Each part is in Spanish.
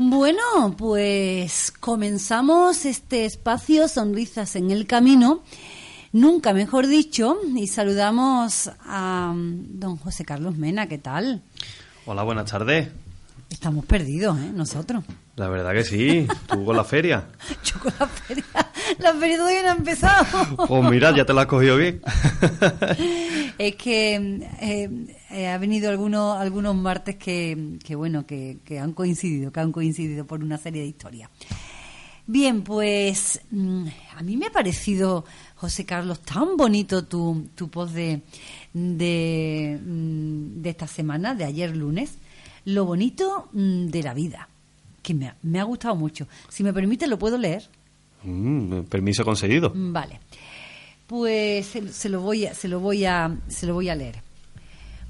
Bueno, pues comenzamos este espacio Sonrisas en el Camino, nunca mejor dicho, y saludamos a mm, don José Carlos Mena, ¿qué tal? Hola, buenas tardes. Estamos perdidos, ¿eh? Nosotros. La verdad que sí. ¿Tú con la feria? Yo con la feria. La feria todavía no ha empezado. Pues mira, ya te la has cogido bien. es que eh, eh, ha venido algunos algunos martes que, que bueno, que, que, han coincidido, que han coincidido por una serie de historias. Bien, pues mm, a mí me ha parecido, José Carlos, tan bonito tu, tu post de, de, mm, de esta semana, de ayer lunes, lo bonito mm, de la vida, que me ha, me ha gustado mucho. Si me permite, lo puedo leer. Mm, permiso concedido. Vale. Pues se, se, lo voy a, se lo voy a se lo voy a leer.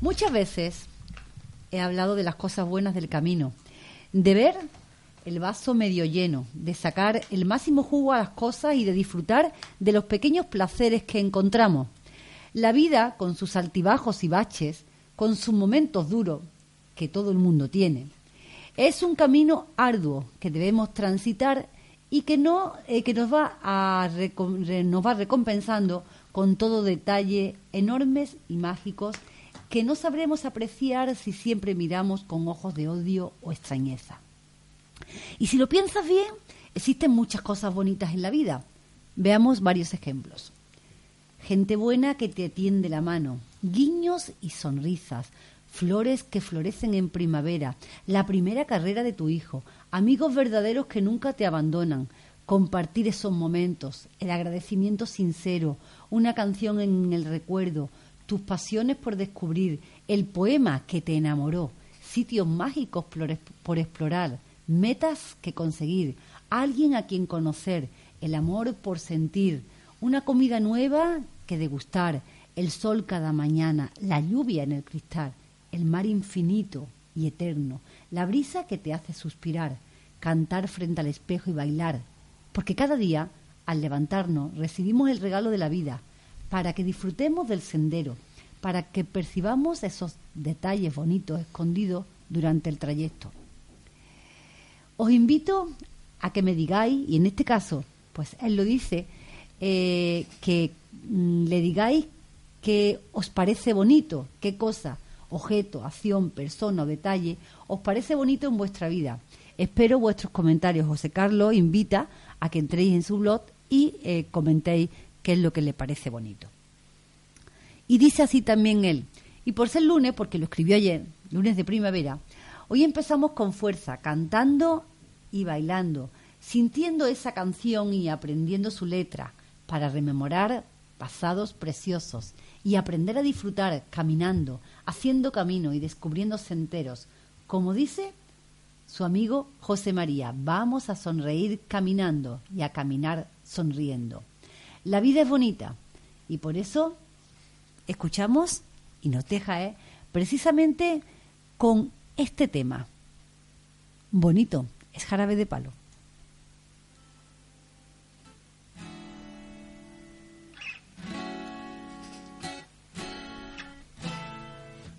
Muchas veces he hablado de las cosas buenas del camino, de ver el vaso medio lleno, de sacar el máximo jugo a las cosas y de disfrutar de los pequeños placeres que encontramos. La vida, con sus altibajos y baches, con sus momentos duros, que todo el mundo tiene, es un camino arduo que debemos transitar y que no eh, que nos va a nos va recompensando con todo detalle enormes y mágicos que no sabremos apreciar si siempre miramos con ojos de odio o extrañeza. Y si lo piensas bien, existen muchas cosas bonitas en la vida. Veamos varios ejemplos. Gente buena que te tiende la mano, guiños y sonrisas, flores que florecen en primavera, la primera carrera de tu hijo, amigos verdaderos que nunca te abandonan, compartir esos momentos, el agradecimiento sincero, una canción en el recuerdo, tus pasiones por descubrir, el poema que te enamoró, sitios mágicos por, explorar, metas que conseguir, alguien a quien conocer, el amor por sentir, una comida nueva que degustar, el sol cada mañana, la lluvia en el cristal, el mar infinito y eterno, la brisa que te hace suspirar, cantar frente al espejo y bailar, porque cada día, al levantarnos, recibimos el regalo de la vida, para que disfrutemos del sendero, para que percibamos esos detalles bonitos escondidos durante el trayecto. Os invito a que me digáis, y en este caso, pues él lo dice, eh, que mm, le digáis qué os parece bonito, qué cosa, objeto, acción, persona o detalle os parece bonito en vuestra vida. Espero vuestros comentarios. José Carlos invita a que entréis en su blog y eh, comentéis qué es lo que le parece bonito. Y dice así también él, y por ser lunes, porque lo escribió ayer, lunes de primavera, hoy empezamos con fuerza, cantando y bailando, sintiendo esa canción y aprendiendo su letra, para rememorar pasados preciosos y aprender a disfrutar caminando, haciendo camino y descubriendo senderos. Como dice su amigo José María, vamos a sonreír caminando y a caminar sonriendo. La vida es bonita y por eso escuchamos y nos deja ¿eh? precisamente con este tema. Bonito, es jarabe de palo.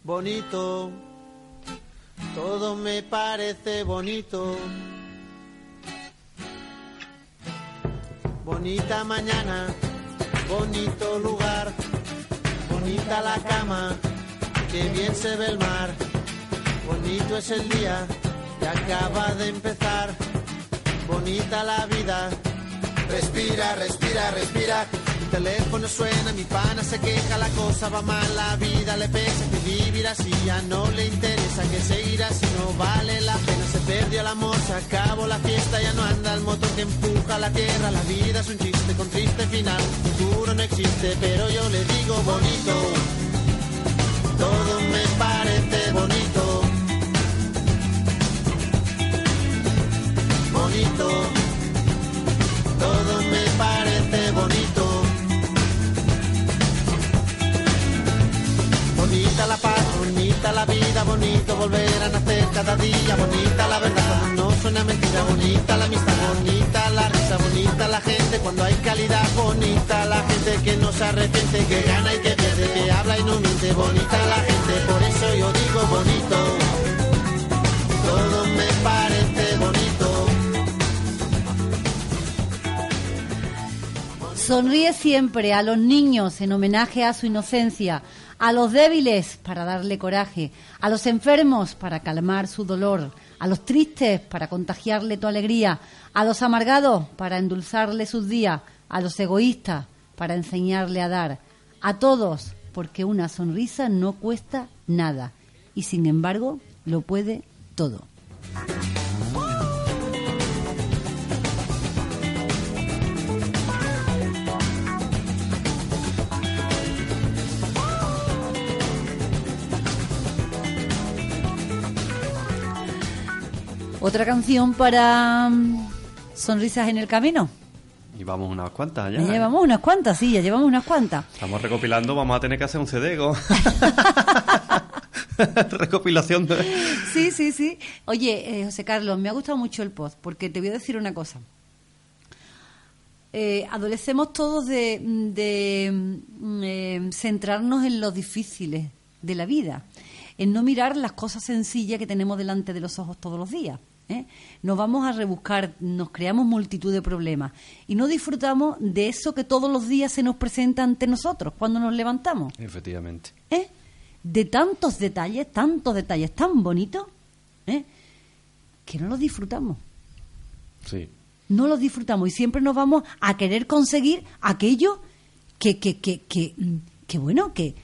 bonito, todo me parece bonito. Bonita mañana, bonito lugar, bonita la cama, que bien se ve el mar. Bonito es el día que acaba de empezar, bonita la vida. Respira, respira, respira teléfono suena, mi pana se queja, la cosa va mal, la vida le pesa, que vivir así ya no le interesa, que seguir así no vale la pena, se perdió el amor, se acabó la fiesta, ya no anda el motor que empuja la tierra, la vida es un chiste con triste final, futuro no existe, pero yo le digo bonito. Sonríe siempre a los niños en homenaje a su inocencia, a los débiles para darle coraje, a los enfermos para calmar su dolor, a los tristes para contagiarle tu alegría, a los amargados para endulzarle sus días, a los egoístas para enseñarle a dar, a todos porque una sonrisa no cuesta nada y sin embargo lo puede todo. Otra canción para mm, Sonrisas en el Camino. Y vamos unas cuantas ya. Ya ¿eh? llevamos unas cuantas, sí, ya llevamos unas cuantas. Estamos recopilando, vamos a tener que hacer un CD con... Recopilación de... Sí, sí, sí. Oye, eh, José Carlos, me ha gustado mucho el post, porque te voy a decir una cosa. Eh, adolecemos todos de, de, mm, eh, centrarnos en lo difíciles de la vida, en no mirar las cosas sencillas que tenemos delante de los ojos todos los días. ¿eh? Nos vamos a rebuscar, nos creamos multitud de problemas y no disfrutamos de eso que todos los días se nos presenta ante nosotros cuando nos levantamos. Efectivamente. ¿eh? de tantos detalles, tantos detalles tan bonitos, ¿eh? que no los disfrutamos. Sí. No los disfrutamos y siempre nos vamos a querer conseguir aquello que, que, que, que, que bueno, que,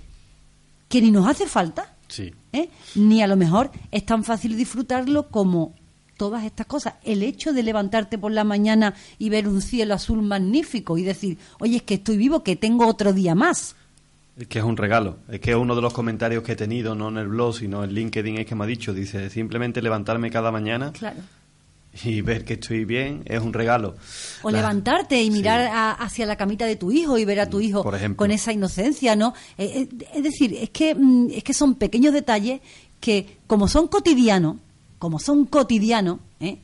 que ni nos hace falta, Sí. ¿Eh? ni a lo mejor es tan fácil disfrutarlo como todas estas cosas. El hecho de levantarte por la mañana y ver un cielo azul magnífico y decir, oye, es que estoy vivo, que tengo otro día más. Es que es un regalo. Es que uno de los comentarios que he tenido, no en el blog, sino en LinkedIn, es que me ha dicho, dice, simplemente levantarme cada mañana Claro. Y ver que estoy bien es un regalo. O La- levantarte y Sí. mirar a- hacia la camita de tu hijo y ver a tu hijo Por ejemplo. con esa inocencia, ¿no? Eh, eh, es decir, es que, mm, es que son pequeños detalles que, como son cotidianos, como son cotidianos, ¿eh?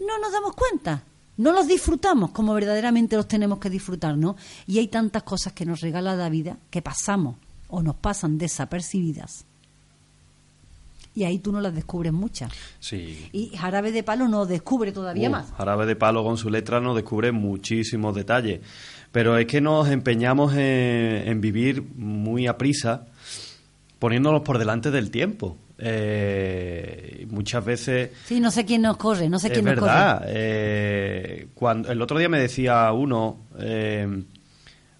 no nos damos cuenta. No los disfrutamos como verdaderamente los tenemos que disfrutar, ¿no? Y hay tantas cosas que nos regala la vida que pasamos o nos pasan desapercibidas. Y ahí tú no las descubres muchas. Sí. Y Jarabe de Palo no descubre todavía Uh, más. Jarabe de Palo con su letra nos descubre muchísimos detalles. Pero es que nos empeñamos en, en vivir muy a prisa, poniéndonos por delante del tiempo. Eh, muchas veces Sí, no sé quién nos corre, no sé es quién nos verdad. eh, cuando el otro día me decía uno, eh,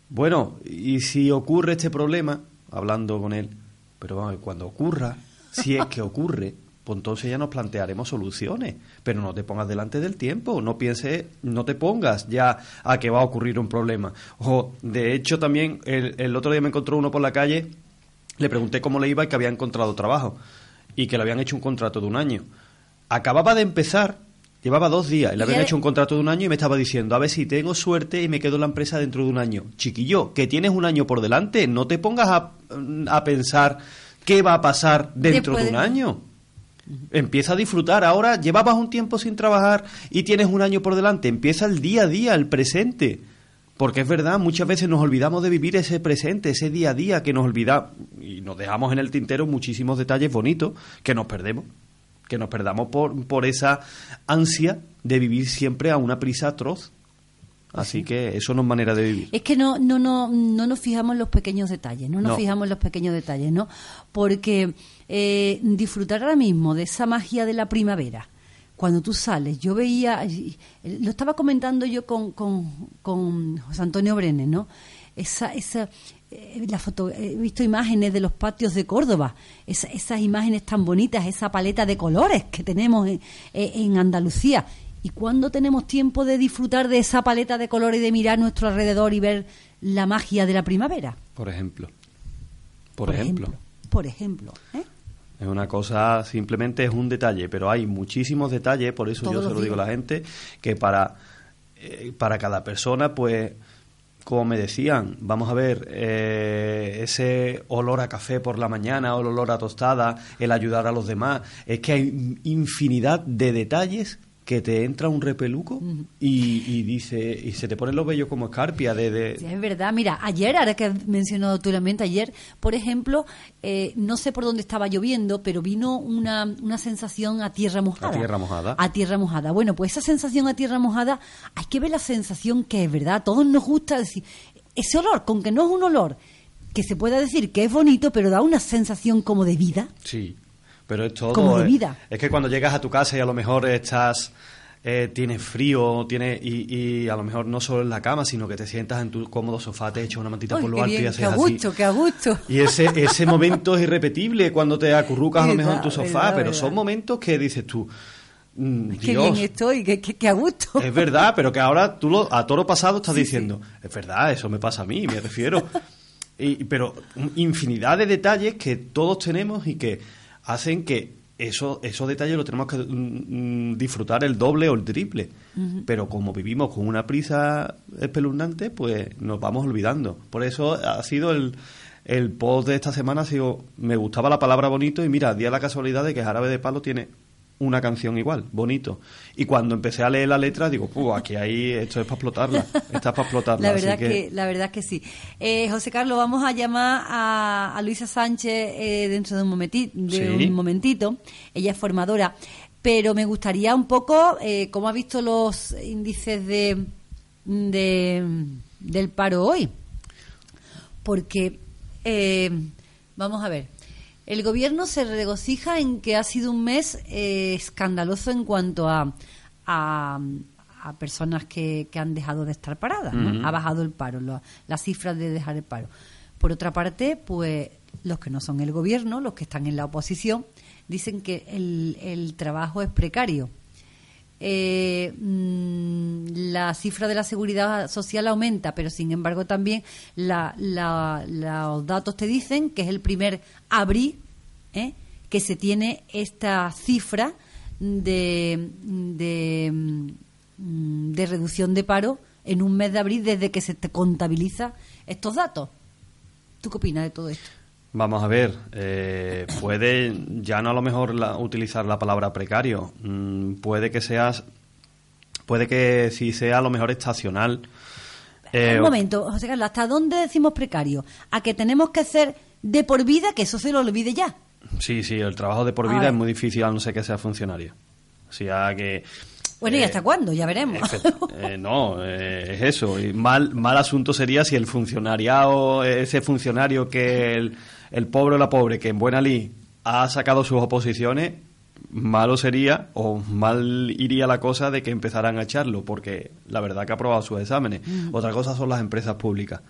bueno, y si ocurre este problema, hablando con él, pero vamos, cuando ocurra, si es que ocurre, pues entonces ya nos plantearemos soluciones. Pero no te pongas delante del tiempo, no pienses, no te pongas ya a que va a ocurrir un problema. Ojo, de hecho también el, el otro día me encontró uno por la calle, le pregunté cómo le iba y que había encontrado trabajo y que le habían hecho un contrato de un año. Acababa de empezar, llevaba dos días y le habían hecho un contrato de un año y me estaba diciendo, a ver si tengo suerte y me quedo en la empresa dentro de un año. Chiquillo, que tienes un año por delante, no te pongas a, a pensar qué va a pasar dentro Después de un de- año. Empieza a disfrutar. Ahora llevabas un tiempo sin trabajar y tienes un año por delante. Empieza el día a día, el presente. Porque es verdad, muchas veces nos olvidamos de vivir ese presente, ese día a día que nos olvida y nos dejamos en el tintero muchísimos detalles bonitos que nos perdemos. Que nos perdamos por, por esa ansia de vivir siempre a una prisa atroz. Así que eso no es manera de vivir. Es que no, no, no, no nos fijamos en los pequeños detalles, no nos No. fijamos en los pequeños detalles, ¿no? Porque eh, disfrutar ahora mismo de esa magia de la primavera, cuando tú sales, yo veía, lo estaba comentando yo con, con, con José Antonio Brenes, ¿no? Esa, esa, eh, la foto, he visto imágenes de los patios de Córdoba, esa- esas imágenes tan bonitas, esa paleta de colores que tenemos en, en Andalucía. ¿Y cuándo tenemos tiempo de disfrutar de esa paleta de colores y de mirar nuestro alrededor y ver la magia de la primavera? Por ejemplo. Por, ejemplo. Por ejemplo. ¿eh? Es una cosa, simplemente es un detalle, pero hay muchísimos detalles, por eso Todos yo se lo digo a la gente, que para, eh, para cada persona, pues, como me decían, vamos a ver, eh, ese olor a café por la mañana, o el olor a tostada, el ayudar a los demás, es que hay infinidad de detalles que te entra un repeluco y, y dice y se te ponen los vellos como escarpia de, de- Sí, es verdad. Mira, ayer, ahora que has mencionado tú la mente, ayer, por ejemplo, eh, no sé por dónde estaba lloviendo, pero vino una, una sensación a tierra mojada. A tierra mojada. A tierra mojada. Bueno, pues esa sensación a tierra mojada, hay que ver la sensación que es verdad. A todos nos gusta decir, ese olor, con que no es un olor que se pueda decir que es bonito, pero da una sensación como de vida. Sí, pero es todo. Como de eh, vida. Es que cuando llegas a tu casa y a lo mejor estás. eh, tienes frío, tienes, y, y a lo mejor no solo en la cama, sino que te sientas en tu cómodo sofá, te echas una mantita Uy, por lo alto y haces qué a así. gusto, qué a gusto. Y ese, ese momento es irrepetible cuando te acurrucas a lo mejor en tu sofá, verdad, pero verdad. son momentos que dices tú, mm, Qué bien estoy, qué, qué- qué a gusto. es verdad, pero que ahora tú lo, a toro pasado estás diciendo, es verdad, eso me pasa a mí, me refiero. Y, pero infinidad de detalles que todos tenemos y que hacen que eso, esos detalles los tenemos que mm, mm, disfrutar el doble o el triple. Pero como vivimos con una prisa espeluznante, pues nos vamos olvidando. Por eso ha sido el, el post de esta semana, ha sido, me gustaba la palabra bonito y mira, día la casualidad de que Jarabe de Palo tiene una canción igual, bonito. Y cuando empecé a leer la letra, digo, pues aquí hay, esto es para explotarla, esta es para explotarla. La así verdad que... la verdad que sí. Eh, José Carlos, vamos a llamar a, a Luisa Sánchez eh, dentro de un momentito, de Sí. un momentito. Ella es formadora, pero me gustaría un poco, eh, ¿cómo ha visto los índices de, de del paro hoy? Porque eh, vamos a ver. El gobierno se regocija en que ha sido un mes eh, escandaloso en cuanto a, a, a personas que, que han dejado de estar paradas. Ha bajado el paro, lo- las cifras de dejar el paro. Por otra parte, pues los que no son el gobierno, los que están en la oposición, dicen que el, el trabajo es precario. Eh, mm, la cifra de la seguridad social aumenta, pero sin embargo también la- la- los datos te dicen que es el primer abril ¿eh? que se tiene esta cifra de, mm, de reducción de paro en un mes de abril desde que se te contabiliza estos datos. ¿Tú qué opinas de todo esto? Vamos a ver, eh, puede ya no a lo mejor la- utilizar la palabra precario, mm, puede que seas, puede que si sea a lo mejor estacional. eh, Un momento, José Carlos, ¿hasta dónde decimos precario? ¿A que tenemos que hacer de por vida, que eso se lo olvide ya? Sí, sí, el trabajo de por vida es muy difícil a no ser que sea funcionario. O sea que... Bueno, ¿y eh, hasta cuándo? Ya veremos. Eh, no, eh, es eso. Y mal, mal asunto sería si el funcionariado, ese funcionario que el, el pobre o la pobre que en buena ley ha sacado sus oposiciones, malo sería o mal iría la cosa de que empezaran a echarlo, porque la verdad que ha aprobado sus exámenes. Otra cosa son las empresas públicas.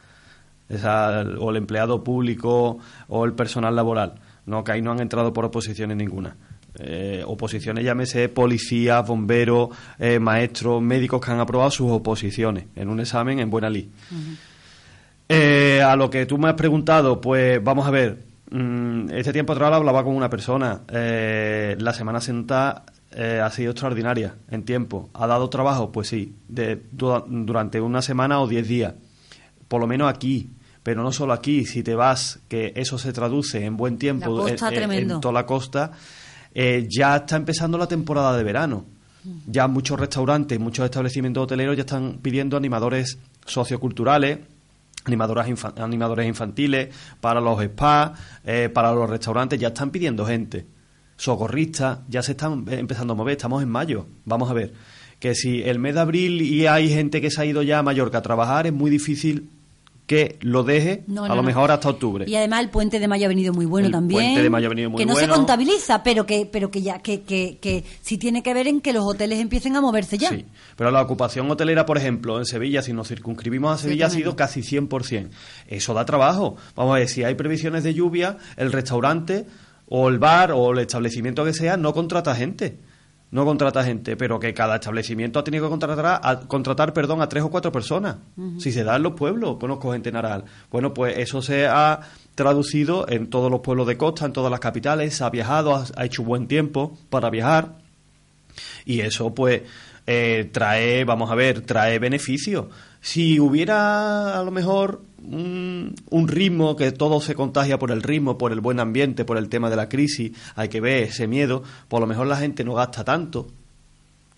Esa- o el empleado público o el personal laboral. No, que ahí no han entrado por oposiciones ninguna. Eh, oposiciones, llámese policías, bomberos, eh, maestros, médicos que han aprobado sus oposiciones en un examen en buena ley. Eh, a lo que tú me has preguntado, pues vamos a ver. mm, este tiempo atrás hablaba con una persona. eh, la Semana Santa eh, ha sido extraordinaria en tiempo. ¿Ha dado trabajo? Pues sí, de, du- durante una semana o diez días. Por lo menos aquí. Pero no solo aquí, si te vas, que eso se traduce en buen tiempo La costa, en- en- toda la costa, eh, ya está empezando la temporada de verano. Ya muchos restaurantes, muchos establecimientos hoteleros ya están pidiendo animadores socioculturales, animadoras animadores infantiles, para los spas, eh, para los restaurantes, ya están pidiendo gente. Socorristas, ya se están eh, empezando a mover, estamos en mayo. Vamos a ver, que si el mes de abril y hay gente que se ha ido ya a Mallorca a trabajar, es muy difícil que lo deje, No, a lo mejor hasta octubre. Y además el puente de mayo ha venido muy bueno El también. puente de mayo ha venido muy que no bueno. se contabiliza, pero que, pero que ya, que, que, que sí tiene que ver en que los hoteles empiecen a moverse ya. Sí, pero la ocupación hotelera, por ejemplo, en Sevilla, si nos circunscribimos a Sevilla, ha sido casi 100%. Eso da trabajo. Vamos a ver, si hay previsiones de lluvia, el restaurante o el bar o el establecimiento que sea no contrata gente. No contrata gente, pero que cada establecimiento ha tenido que contratar, a, contratar perdón, a tres o cuatro personas. Si se da en los pueblos, conozco gente en Aral. Bueno, pues eso se ha traducido en todos los pueblos de costa, en todas las capitales, se ha viajado, ha, ha hecho buen tiempo para viajar. Y eso, pues, eh, trae, vamos a ver, trae beneficios. Si hubiera a lo mejor un, un, ritmo, que todo se contagia por el ritmo, por el buen ambiente, por el tema de la crisis, hay que ver ese miedo, por lo mejor la gente no gasta tanto,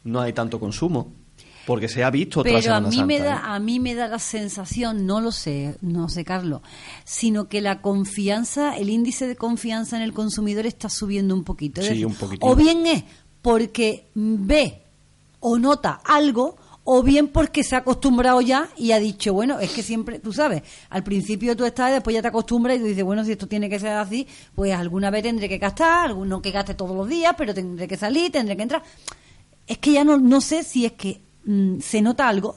no hay tanto consumo. Porque se ha visto Pero otra a mí Santa, me da ¿eh? a mí me da la sensación, no lo sé, no sé Carlos, sino que la confianza, el índice de confianza en el consumidor está subiendo un poquito. Sí, decir, un. O bien es porque ve o nota algo o bien porque se ha acostumbrado ya y ha dicho, bueno, es que siempre, tú sabes, al principio tú estás después ya te acostumbras y tú dices, bueno, si esto tiene que ser así, pues alguna vez tendré que gastar, alguno que gaste todos los días, pero tendré que salir, tendré que entrar. Es que ya no, no sé si es que mm, se nota algo,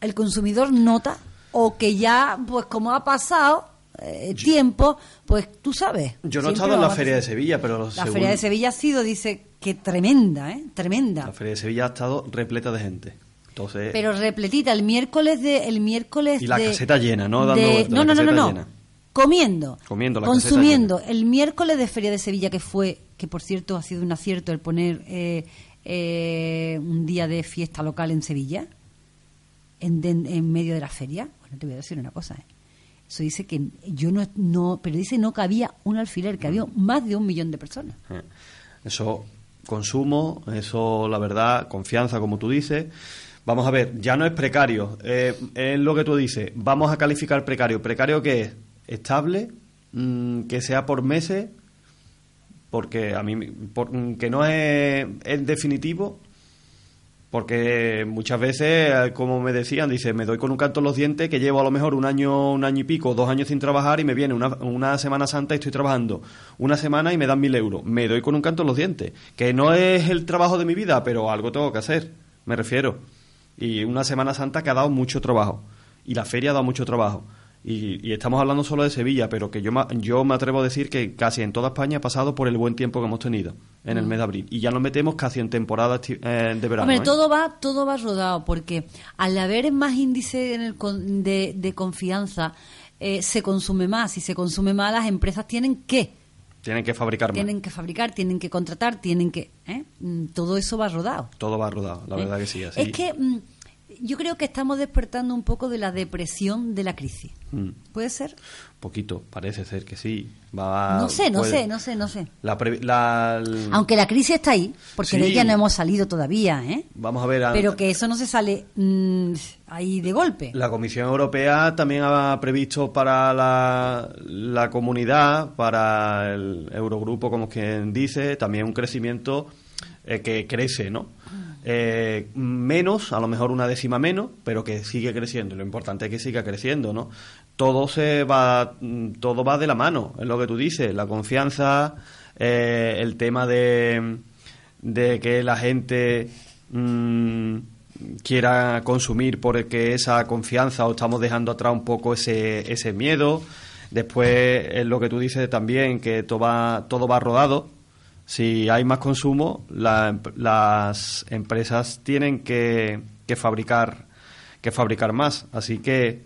el consumidor nota, o que ya, pues como ha pasado eh, tiempo, pues tú sabes. Yo no he estado en la Feria de. Sevilla, pero La según- Feria de Sevilla ha sido, dice, que tremenda, ¿eh? Tremenda. la Feria de Sevilla ha estado repleta de gente. Entonces, Pero repletita, el miércoles de el miércoles Y la de- caseta llena, ¿no? Dando de- no, no, no, no, caseta no. llena. Comiendo, Comiendo, la consumiendo. llena. El miércoles de Feria de Sevilla que fue, que por cierto ha sido un acierto el poner eh, eh, un día de fiesta local en Sevilla, en, de- en medio de la feria. Bueno, te voy a decir una cosa. ¿eh? Eso dice que yo no, no, pero dice no cabía un alfiler, que había más de un millón de personas. Eh, Eso, consumo, eso, la verdad, confianza, como tú dices. Vamos a ver, ya no es precario, eh, es lo que tú dices. Vamos a calificar precario. ¿Precario qué es? Estable, mm, que sea por meses, porque a mí, por- mm, que no es, es definitivo, porque muchas veces, como me decían, dice, me doy con un canto en los dientes que llevo a lo mejor un año, un año y pico, dos años sin trabajar y me viene una, una Semana Santa y estoy trabajando una semana y me dan mil euros. Me doy con un canto en los dientes. Que no es el trabajo de mi vida, pero algo tengo que hacer, me refiero. Y una Semana Santa que ha dado mucho trabajo. Y la feria ha dado mucho trabajo. Y, y estamos hablando solo de Sevilla, pero que yo, yo me atrevo a decir que casi en toda España ha pasado por el buen tiempo que hemos tenido en el mes de abril. Y ya nos metemos casi en temporada eh, de verano. Hombre, ¿eh? todo va todo va rodado porque al haber más índice en el con- de, de confianza eh, se consume más y se consume más las empresas tienen que Tienen que fabricar más. tienen que fabricar tienen que contratar tienen que ¿eh? Mm, todo eso va rodado Todo va rodado, la verdad que sí. Así. es que mm, yo creo que estamos despertando un poco de la depresión de la crisis Mm, puede ser poquito, parece ser que sí. Va, no sé no puede- sé no sé no sé La pre- la- el- aunque la crisis está ahí porque de ella no hemos salido todavía ¿eh? Vamos a ver. a- pero que eso no se sale mm, ahí de golpe La Comisión Europea también ha previsto para la, la comunidad, para el Eurogrupo, como quien dice, también un crecimiento eh, que crece, ¿no? Eh, menos, a lo mejor una décima menos, pero que sigue creciendo. Lo importante es que siga creciendo, ¿no? Todo se va, mm, todo va de la mano, es lo que tú dices, la confianza, eh, el tema de, de que la gente mm, quiera consumir porque esa confianza o estamos dejando atrás un poco ese, ese miedo. Después es lo que tú dices también, que todo va, todo va rodado. Si hay más consumo, la- las empresas tienen que, que fabricar que fabricar más. Así que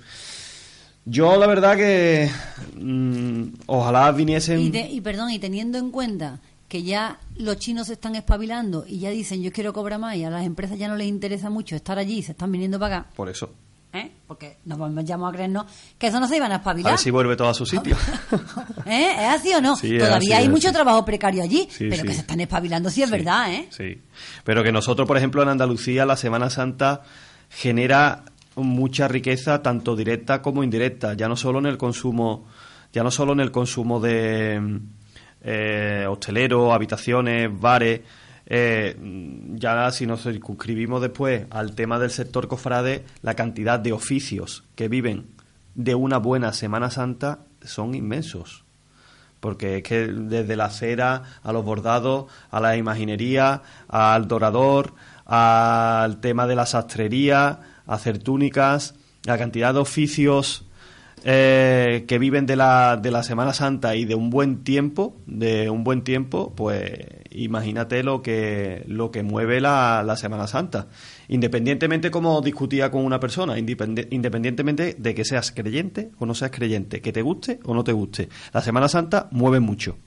yo la verdad que mm, ojalá viniesen Y, de- y perdón, y teniendo en cuenta que ya los chinos se están espabilando y ya dicen yo quiero cobrar más y a las empresas ya no les interesa mucho estar allí, se están viniendo para acá, por eso. ¿Eh? porque nos vamos a creernos que eso no se iban a A espabilar. ver si vuelve todo a su sitio. ¿Eh? ¿Es así o no? Sí, Todavía así, hay mucho trabajo precario allí, Sí, pero sí. que se están espabilando, sí es verdad, ¿eh? Sí. Pero que nosotros, por ejemplo, en Andalucía, la Semana Santa genera mucha riqueza, tanto directa como indirecta, ya no solo en el consumo, ya no solo en el consumo de eh, hosteleros, habitaciones, bares. Eh, ya si nos circunscribimos después al tema del sector cofrade, la cantidad de oficios que viven de una buena Semana Santa son inmensos. Porque es que desde la cera a los bordados, a la imaginería, al dorador, al tema de la sastrería, a hacer túnicas, la cantidad de oficios eh, que viven de la, de la Semana Santa y de un buen tiempo, de un buen tiempo, pues imagínate lo que, lo que mueve la, la Semana Santa. Independientemente, como discutía con una persona, independientemente de que seas creyente o no seas creyente, que te guste o no te guste. La Semana Santa mueve mucho.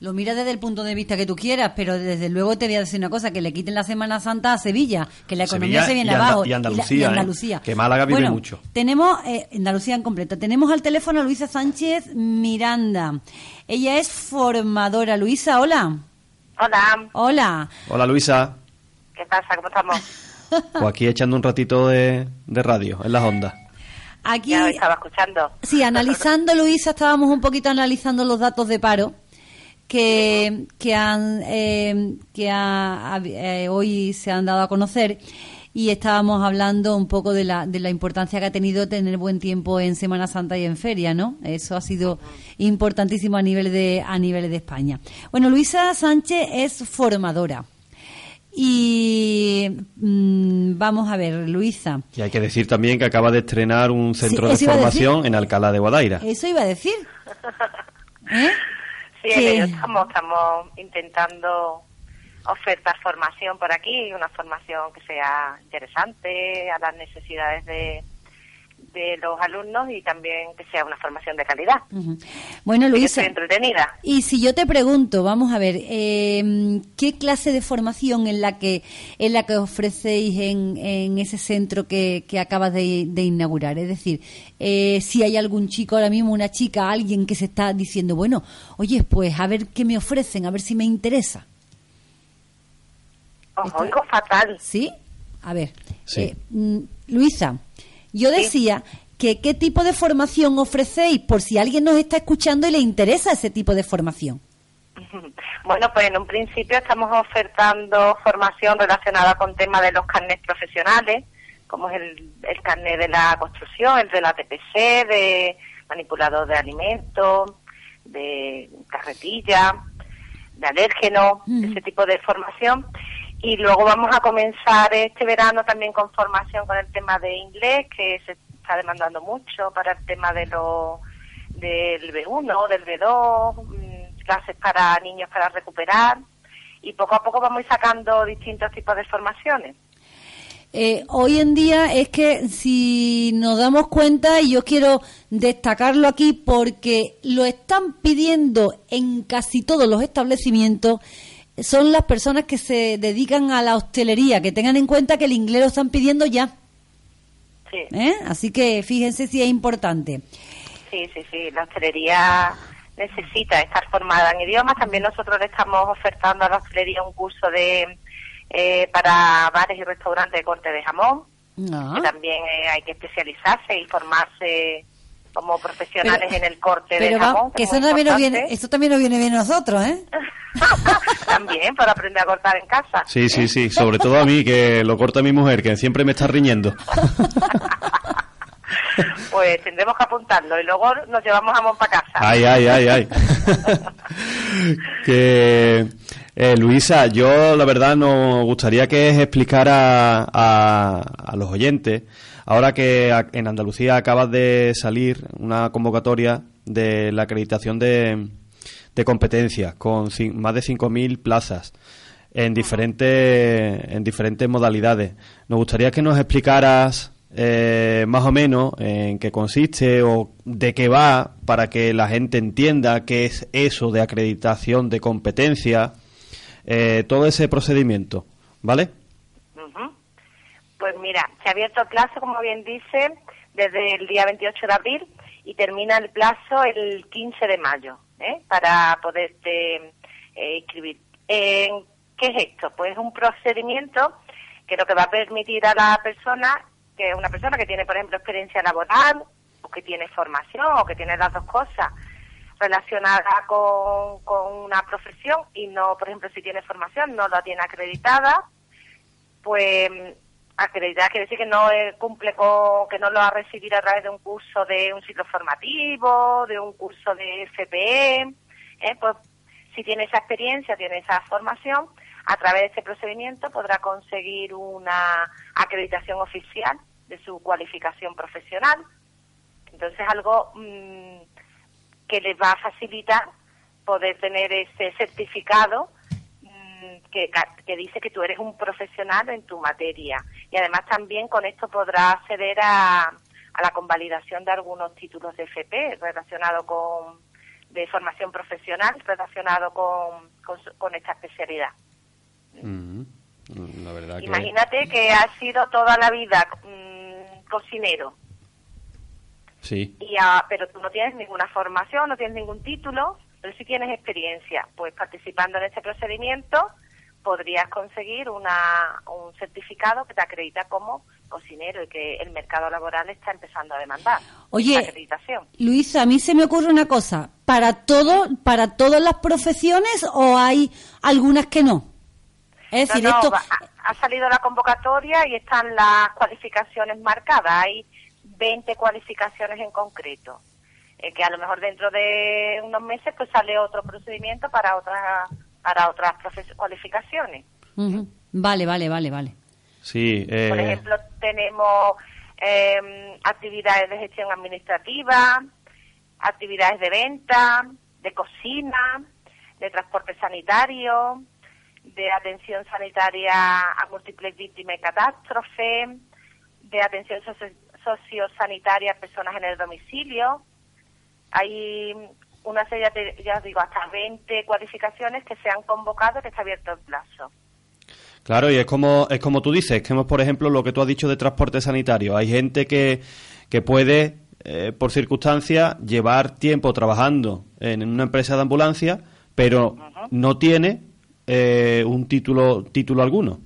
Lo mira desde el punto de vista que tú quieras, pero desde luego te voy a decir una cosa, que le quiten la Semana Santa a Sevilla, que la economía Sevilla se viene y Anda- abajo. y la- Andalucía, y ¿eh? Andalucía. Que Málaga vive Bueno, mucho. Tenemos, eh, Andalucía en completa, tenemos al teléfono a Luisa Sánchez Miranda. Ella es formadora. Luisa, hola. Hola, Hola. Hola Luisa, ¿qué pasa? ¿Cómo estamos? pues aquí echando un ratito de, de radio en las ondas. Aquí, Ya estaba escuchando. sí, analizando, Luisa, estábamos un poquito analizando los datos de paro que, que han eh, que ha- eh, hoy se han dado a conocer y estábamos hablando un poco de la, de la importancia que ha tenido tener buen tiempo en Semana Santa y en feria, ¿no? Eso ha sido importantísimo a nivel de a nivel de España. Bueno, Luisa Sánchez es formadora. Y mm, vamos a ver, Luisa. Y hay que decir también que acaba de estrenar un centro de formación en Alcalá de Guadaira. Eso iba a decir. ¿Eh? Sí, ello estamos, estamos intentando ofertar formación por aquí, una formación que sea interesante a las necesidades de, de los alumnos y también que sea una formación de calidad. Bueno, Que Luisa, entretenida. y si yo te pregunto, vamos a ver, eh, ¿qué clase de formación en la que en la que ofrecéis en, en ese centro que, que acabas de, de inaugurar? Es decir, eh, si hay algún chico ahora mismo, una chica, alguien que se está diciendo, bueno, oye, pues a ver qué me ofrecen, a ver si me interesa. Os oigo fatal. ¿Sí? A ver, Sí. eh, mm, Luisa, yo decía que qué tipo de formación ofrecéis por si alguien nos está escuchando y le interesa ese tipo de formación. Bueno, pues en un principio estamos ofertando formación relacionada con temas de los carnets profesionales, como es el, el carnet de la construcción, el de la TPC, de manipulador de alimentos, de carretilla, de alérgeno, Mm. ese tipo de formación. Y luego vamos a comenzar este verano también con formación con el tema de inglés, que se está demandando mucho para el tema de lo, del B1, del B2, mm, clases para niños para recuperar. Y poco a poco vamos sacando distintos tipos de formaciones. Eh, hoy en día es que si nos damos cuenta, y yo quiero destacarlo aquí porque lo están pidiendo en casi todos los establecimientos, son las personas que se dedican a la hostelería, que tengan en cuenta que el inglés lo están pidiendo ya. Sí, ¿eh? Así que fíjense si es importante. sí, sí, sí. La hostelería necesita estar formada en idiomas. También nosotros le estamos ofertando a la hostelería un curso de eh, para bares y restaurantes de corte de jamón. Ah. que también eh, hay que especializarse y formarse como profesionales Pero- en el corte de Pero jamón. que es eso también, nos viene, eso también nos viene bien a nosotros, ¿eh? también para aprender a cortar en casa. Sí, sí, sí, sobre todo a mí, que lo corta mi mujer, que siempre me está riñendo. Pues tendremos que apuntarlo y luego nos llevamos jamón para casa. Ay, ay, ay, ay. que, eh, Luisa, yo la verdad nos gustaría que explicara a, a los oyentes, ahora que en Andalucía acaba de salir una convocatoria de la acreditación de, de competencias con más de 5.000 plazas en diferentes, en diferentes modalidades. Nos gustaría que nos explicaras eh, más o menos en qué consiste o de qué va para que la gente entienda qué es eso de acreditación de competencia, eh, todo ese procedimiento, ¿vale? Pues mira, se ha abierto el plazo, como bien dice, desde el día 28 de abril y termina el plazo el 15 de mayo ¿eh? para poderte eh, inscribir. Eh, ¿Qué es esto? Pues es un procedimiento que lo que va a permitir a la persona, que es una persona que tiene, por ejemplo, experiencia laboral, o que tiene formación, o que tiene las dos cosas, relacionada con, con una profesión y no, por ejemplo, si tiene formación, no la tiene acreditada, pues acreditada quiere decir que no eh, cumple con, que no lo ha recibido a través de un curso de un ciclo formativo, de un curso de FPE, ¿eh? pues si tiene esa experiencia, tiene esa formación, a través de este procedimiento podrá conseguir una acreditación oficial de su cualificación profesional Entonces algo mm, que les va a facilitar poder tener ese certificado mm, que, que, dice que tú eres un profesional en tu materia. Y además también con esto podrás acceder a, a la convalidación de algunos títulos de FP relacionados con de formación profesional relacionado con, con, esta especialidad. Mm, la verdad Imagínate que has sido toda la vida mm, cocinero Sí. Y pero tú no tienes ninguna formación, no tienes ningún título, pero sí tienes experiencia. Pues participando en este procedimiento podrías conseguir una, un certificado que te acredita como cocinero y que el mercado laboral está empezando a demandar. Oye, acreditación. Luisa, a mí se me ocurre una cosa. ¿Para todo, para todas las profesiones o hay algunas que no? Es decir, esto... ha salido la convocatoria y están las cualificaciones marcadas. Hay 20 cualificaciones en concreto. Eh, que a lo mejor dentro de unos meses pues sale otro procedimiento para otras para otras cualificaciones. Vale, vale, vale, vale. Sí. Eh... Por ejemplo, tenemos em, actividades de gestión administrativa, actividades de venta, de cocina, de transporte sanitario, de atención sanitaria a múltiples víctimas de catástrofe, de atención sociosanitaria a personas en el domicilio. Hay una serie, de, ya os digo, hasta 20 cualificaciones que se han convocado que está abierto el plazo. Claro, y es como, es como tú dices, que por ejemplo, lo que tú has dicho de transporte sanitario. Hay gente que, que puede, eh, por circunstancias, llevar tiempo trabajando en una empresa de ambulancia, pero no tiene eh, un título, título alguno.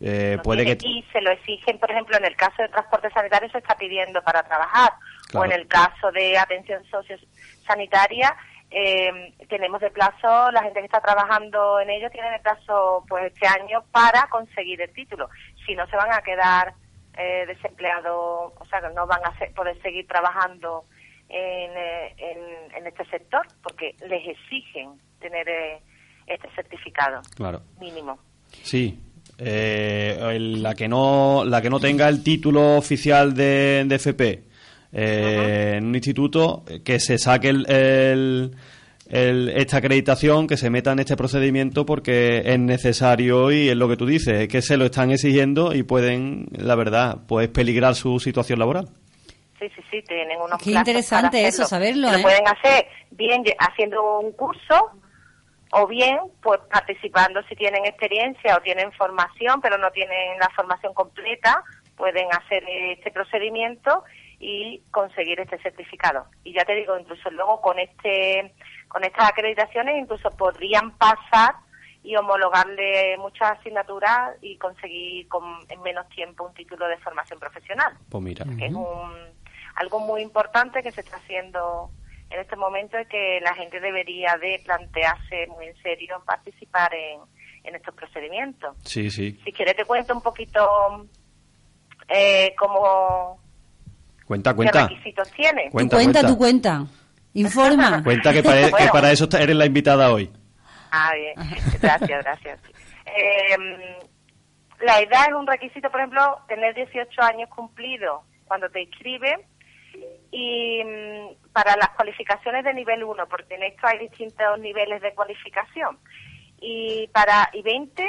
Eh, puede que... Y se lo exigen, por ejemplo, en el caso de transporte sanitario se está pidiendo para trabajar, o en el caso de atención sociosanitaria eh, tenemos de plazo, la gente que está trabajando en ello tiene de plazo pues este año para conseguir el título. Si no se van a quedar eh, desempleados, o sea, que no van a poder seguir trabajando en, eh, en, en, este sector porque les exigen tener eh, este certificado claro. mínimo. Sí, eh, la que no la que no tenga el título oficial de, de FP eh, en un instituto que se saque el, esta acreditación que se meta en este procedimiento porque es necesario y es lo que tú dices es que se lo están exigiendo y pueden la verdad pues peligrar su situación laboral. Sí sí sí tienen unos qué interesante eso saberlo lo ¿eh? pueden hacer bien haciendo un curso o bien pues participando si tienen experiencia o tienen formación pero no tienen la formación completa pueden hacer este procedimiento y conseguir este certificado. Y ya te digo incluso luego con este con estas acreditaciones incluso podrían pasar y homologarle muchas asignaturas y conseguir con, en menos tiempo un título de formación profesional. Pues mira. Que es un, algo muy importante que se está haciendo en este momento es que la gente debería de plantearse muy en serio participar en, en estos procedimientos. Sí, sí. Si quieres te cuento un poquito eh, cómo... Cuenta, cuenta. ¿Qué requisitos tiene? Cuenta, tu cuenta, tu cuenta. Informa. cuenta que para, que para, eso eres la invitada hoy. Ah, bien. Gracias, gracias. Eh, la edad es un requisito, por ejemplo, tener 18 años cumplidos cuando te inscribes y mm, para las cualificaciones de nivel 1, porque en esto hay distintos niveles de cualificación, y para y 20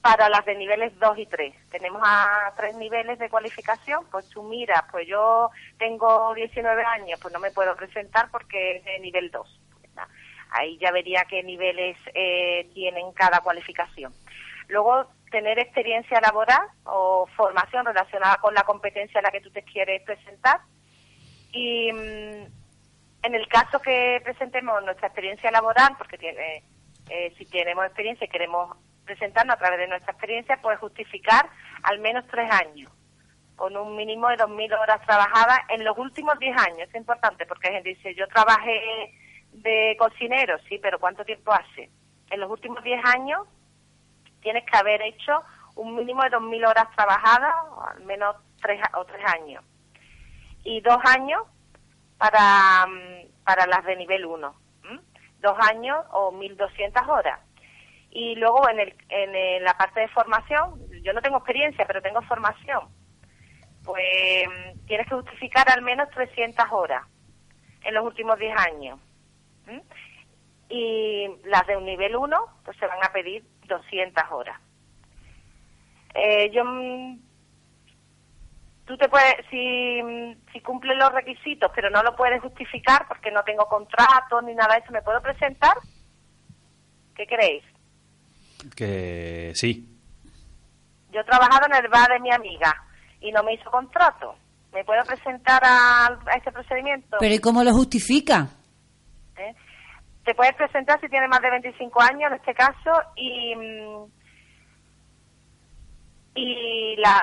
para las de niveles 2 y 3. Tenemos a tres niveles de cualificación, pues tú miras, pues yo tengo 19 años, pues no me puedo presentar porque es de nivel 2. Ahí ya vería qué niveles eh, tienen cada cualificación. Luego, tener experiencia laboral o formación relacionada con la competencia a la que tú te quieres presentar y mm, en el caso que presentemos nuestra experiencia laboral, porque tiene, eh, si tenemos experiencia y queremos presentarnos a través de nuestra experiencia, pues justificar al menos tres años, con un mínimo de 2.000 horas trabajadas en los últimos 10 años. Es importante porque gente dice, yo trabajé de cocinero, sí, pero ¿cuánto tiempo hace? En los últimos 10 años tienes que haber hecho un mínimo de 2.000 horas trabajadas, o al menos tres o tres años y dos años para, mm, para las de nivel 1. Dos años o 1.200 horas. Y luego en, el, en la parte de formación, yo no tengo experiencia, pero tengo formación. pues tienes que justificar al menos 300 horas en los últimos 10 años. Y las de un nivel 1, pues se van a pedir 200 horas. Eh, yo, mm, tú te puedes, si, si cumples los requisitos, pero no lo puedes justificar porque no tengo contrato ni nada de eso, ¿me puedo presentar? ¿Qué creéis? Que sí. Yo he trabajado en el bar de mi amiga y no me hizo contrato. ¿Me puedo presentar a, a este procedimiento? Pero ¿y cómo lo justifica? ¿eh? Te puedes presentar si tienes más de 25 años en este caso y y la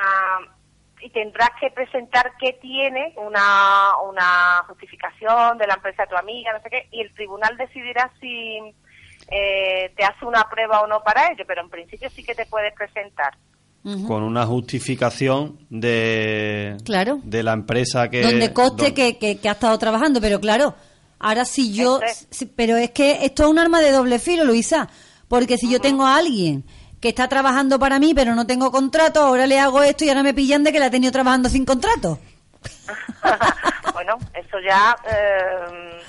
y tendrás que presentar que tiene una, una justificación de la empresa de tu amiga, no sé qué, y el tribunal decidirá si eh, te hace una prueba o no para ello, pero en principio sí que te puedes presentar. Con una justificación de, Claro. de la empresa que... donde coste que, que, que ha estado trabajando, pero claro, ahora si yo, pero es que esto es un arma de doble filo, Luisa, porque si yo tengo a alguien que está trabajando para mí, pero no tengo contrato, ahora le hago esto y ahora me pillan de que la ha tenido trabajando sin contrato. bueno, eso ya eh,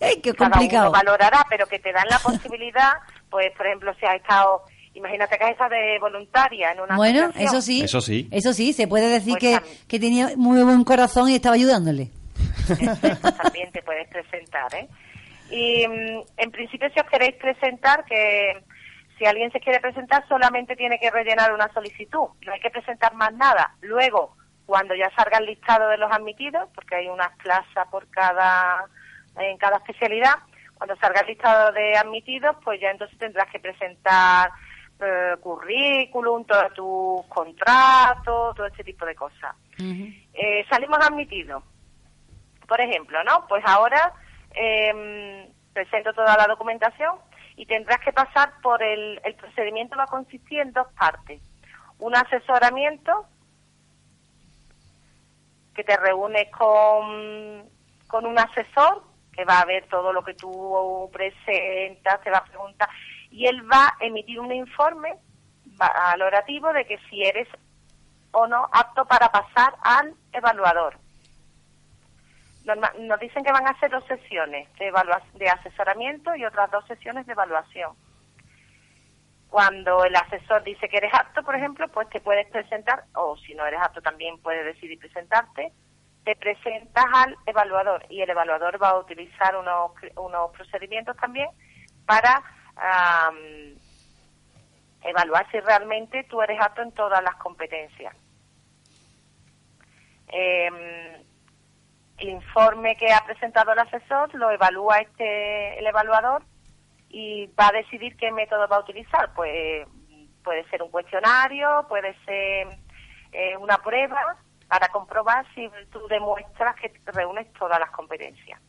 ¡Ey, qué cada complicado! uno valorará, pero que te dan la posibilidad, pues por ejemplo, si has estado, imagínate que has estado de voluntaria en una Bueno, asociación. eso sí. Eso sí. Eso sí, se puede decir Pues que, también. que tenía muy buen corazón y estaba ayudándole. Entonces, también te puedes presentar, ¿eh? Y mm, en principio, si os queréis presentar, que si alguien se quiere presentar, solamente tiene que rellenar una solicitud. No hay que presentar más nada. Luego, cuando ya salga el listado de los admitidos, porque hay unas plazas por cada en cada especialidad, cuando salga el listado de admitidos, pues ya entonces tendrás que presentar eh, currículum, todos tus contratos, todo este tipo de cosas. Eh, salimos admitidos por ejemplo, ¿no? Pues ahora eh, presento toda la documentación y tendrás que pasar por el, el procedimiento va a consistir en dos partes. Un asesoramiento que te reúnes con, con un asesor que va a ver todo lo que tú presentas, te va a preguntar y él va a emitir un informe valorativo de que si eres o no apto para pasar al evaluador. Norma- nos dicen que van a hacer dos sesiones de, de asesoramiento y otras dos sesiones de evaluación. Cuando el asesor dice que eres apto, por ejemplo, pues te puedes presentar, o si no eres apto también puedes decidir presentarte, te presentas al evaluador y el evaluador va a utilizar unos, unos procedimientos también para evaluar si realmente tú eres apto en todas las competencias. Em, el informe que ha presentado el asesor lo evalúa este el evaluador y va a decidir qué método va a utilizar. Pues puede ser un cuestionario, puede ser eh, una prueba para comprobar si tú demuestras que reúnes todas las competencias.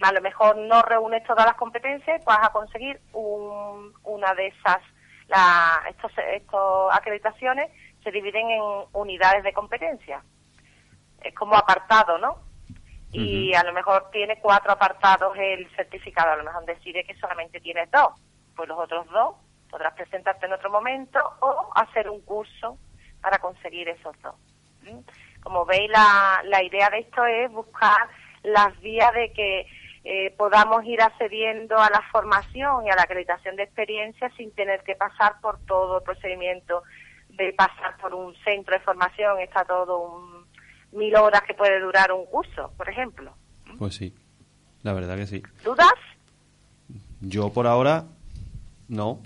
A lo mejor no reúnes todas las competencias, vas a conseguir un- una de esas. La, estos, estos acreditaciones se dividen en unidades de competencia es como apartado, ¿no? Y a lo mejor tiene cuatro apartados el certificado, a lo mejor decide que solamente tienes dos, pues los otros dos podrás presentarte en otro momento o hacer un curso para conseguir esos dos. Como veis, la, la idea de esto es buscar las vías de que eh, podamos ir accediendo a la formación y a la acreditación de experiencia sin tener que pasar por todo el procedimiento de pasar por un centro de formación, está todo un mil horas que puede durar un curso, por ejemplo. Pues sí, la verdad que sí. ¿Dudas? Yo por ahora, no.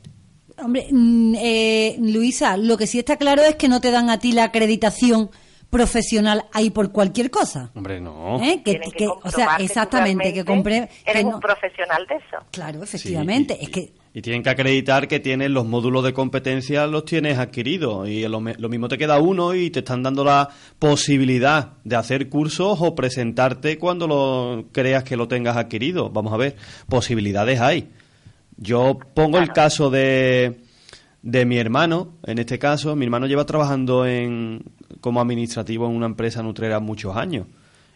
Hombre, mm, eh, Luisa, lo que sí está claro es que no te dan a ti la acreditación profesional ahí por cualquier cosa. Hombre, no. ¿Eh? Que, Tienen que que- o sea, exactamente, que compre... que Eres no- un profesional de eso. Claro, Sí, efectivamente. y- es que Y tienen que acreditar que tienes los módulos de competencia, los tienes adquiridos. Y lo, lo mismo te queda uno y te están dando la posibilidad de hacer cursos o presentarte cuando lo creas que lo tengas adquirido. Vamos a ver, posibilidades hay. Yo pongo el caso de, de mi hermano, en este caso, mi hermano lleva trabajando en, como administrativo en una empresa nutrera muchos años.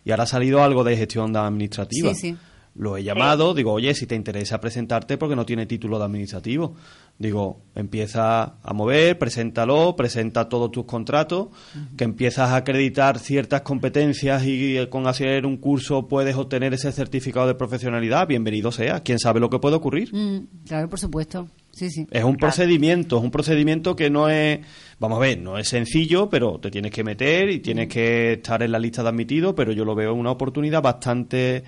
Y ahora ha salido algo de gestión administrativa. Sí, sí. Lo he llamado, digo, oye, si te interesa presentarte porque no tiene título de administrativo. Digo, empieza a mover, preséntalo, presenta todos tus contratos, que empiezas a acreditar ciertas competencias y eh, con hacer un curso puedes obtener ese certificado de profesionalidad, bienvenido sea. ¿Quién sabe lo que puede ocurrir? Mm, claro, por supuesto. Sí, sí. Es un procedimiento, es un procedimiento que no es, vamos a ver, no es sencillo, pero te tienes que meter y tienes que estar en la lista de admitidos, pero yo lo veo una oportunidad bastante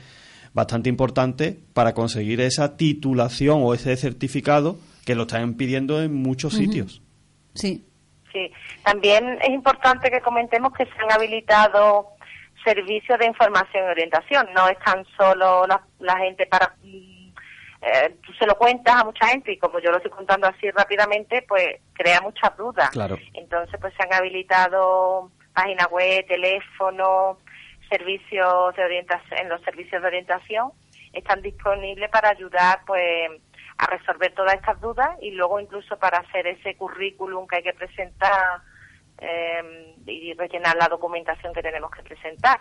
bastante importante para conseguir esa titulación o ese certificado que lo están pidiendo en muchos sitios. Sí. Sí, también es importante que comentemos que se han habilitado servicios de información y orientación. No es tan solo la, la gente para... mm, eh, tú se lo cuentas a mucha gente y como yo lo estoy contando así rápidamente, pues crea muchas dudas. Claro. Entonces, pues se han habilitado página web, teléfono, servicios de orientación, en los servicios de orientación están disponibles para ayudar, pues, a resolver todas estas dudas y luego incluso para hacer ese currículum que hay que presentar eh, y rellenar la documentación que tenemos que presentar.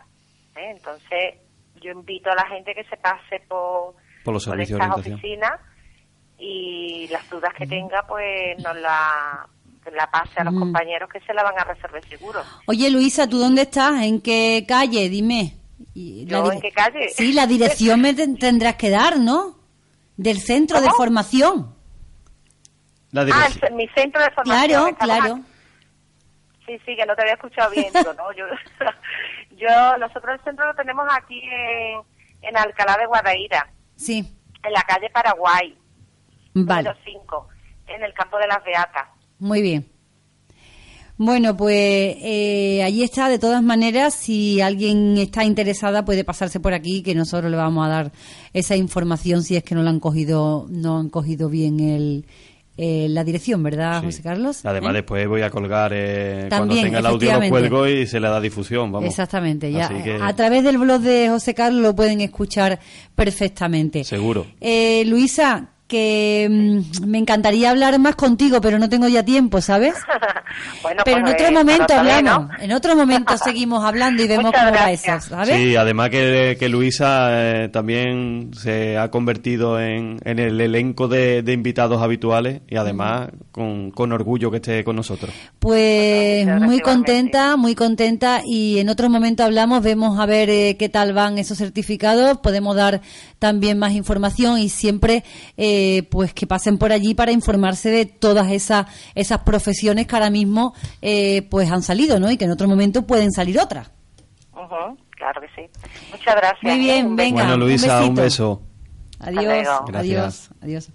¿eh? Entonces, yo invito a la gente que se pase por, Por los servicios de estas oficinas y las dudas que tenga, pues nos la, la pase a los compañeros que se la van a resolver seguro. Oye, Luisa, ¿tú dónde estás? ¿En qué calle? Dime. Y ¿Yo dire- en qué calle? Sí, la dirección me ten- tendrás que dar, ¿no? Del centro de formación. La Ah, mi centro de formación. Claro, claro. Sí, sí, que no te había escuchado bien. Digo, no, yo, yo, nosotros el centro lo tenemos aquí en, en Alcalá de Guadaira, Sí, en la calle Paraguay, vale. número 5, en el campo de las Beatas. Muy bien. Bueno, pues eh, allí está. De todas maneras, si alguien está interesada, puede pasarse por aquí, que nosotros le vamos a dar esa información si es que no la han cogido, no han cogido bien el, eh, la dirección, ¿verdad, Sí. José Carlos? Además, ¿Eh? después voy a colgar, eh, cuando tenga el audio lo cuelgo y se le da difusión, vamos. Exactamente, ya que, a través del blog de José Carlos lo pueden escuchar perfectamente. Seguro. Eh, Luisa, que mm, me encantaría hablar más contigo, pero no tengo ya tiempo, ¿sabes? bueno, pero en pues, otro eh, momento hablamos, ¿no? en otro momento seguimos hablando y vemos Muchas cómo va eso, ¿sabes? Sí, además que, que Luisa eh, también se ha convertido en, en el elenco de, de invitados habituales y además con, con orgullo que esté con nosotros. Pues muy contenta, muy contenta y en otro momento hablamos, vemos a ver eh, qué tal van esos certificados, podemos dar también más información y siempre eh, pues que pasen por allí para informarse de todas esas esas profesiones que ahora mismo eh, pues han salido, ¿no? Y que en otro momento pueden salir otras. Claro que sí. Muchas gracias. Muy bien, Un beso. venga. bueno, Luisa, un, besito. beso. Adiós, adiós, adiós.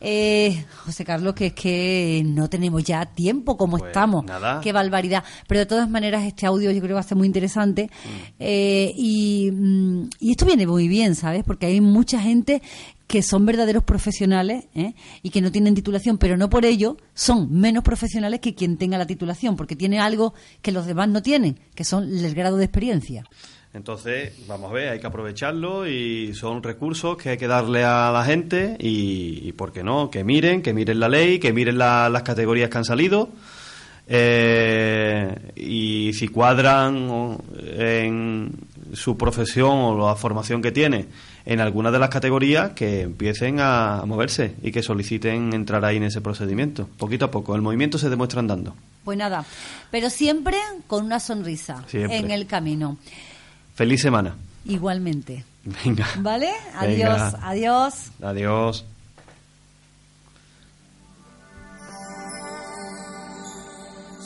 Eh, José Carlos, que es que no tenemos ya tiempo como Pues estamos. nada. Qué barbaridad. Pero de todas maneras, este audio yo creo que va a ser muy interesante. Eh, y, mm, y esto viene muy bien, ¿sabes? Porque hay mucha gente que son verdaderos profesionales ¿eh? y que no tienen titulación, pero no por ello son menos profesionales que quien tenga la titulación, porque tiene algo que los demás no tienen, que son el grado de experiencia. Entonces, vamos a ver, hay que aprovecharlo y son recursos que hay que darle a la gente y, y ¿por qué no? Que miren, que miren la ley, que miren la- las categorías que han salido eh, y si cuadran en su profesión o la formación que tiene en alguna de las categorías, que empiecen a moverse y que soliciten entrar ahí en ese procedimiento, poquito a poco. El movimiento se demuestra andando. Pues nada, pero siempre con una sonrisa Siempre. en el camino. Feliz semana. Igualmente. Venga. ¿Vale? Venga. Adiós, adiós. Adiós.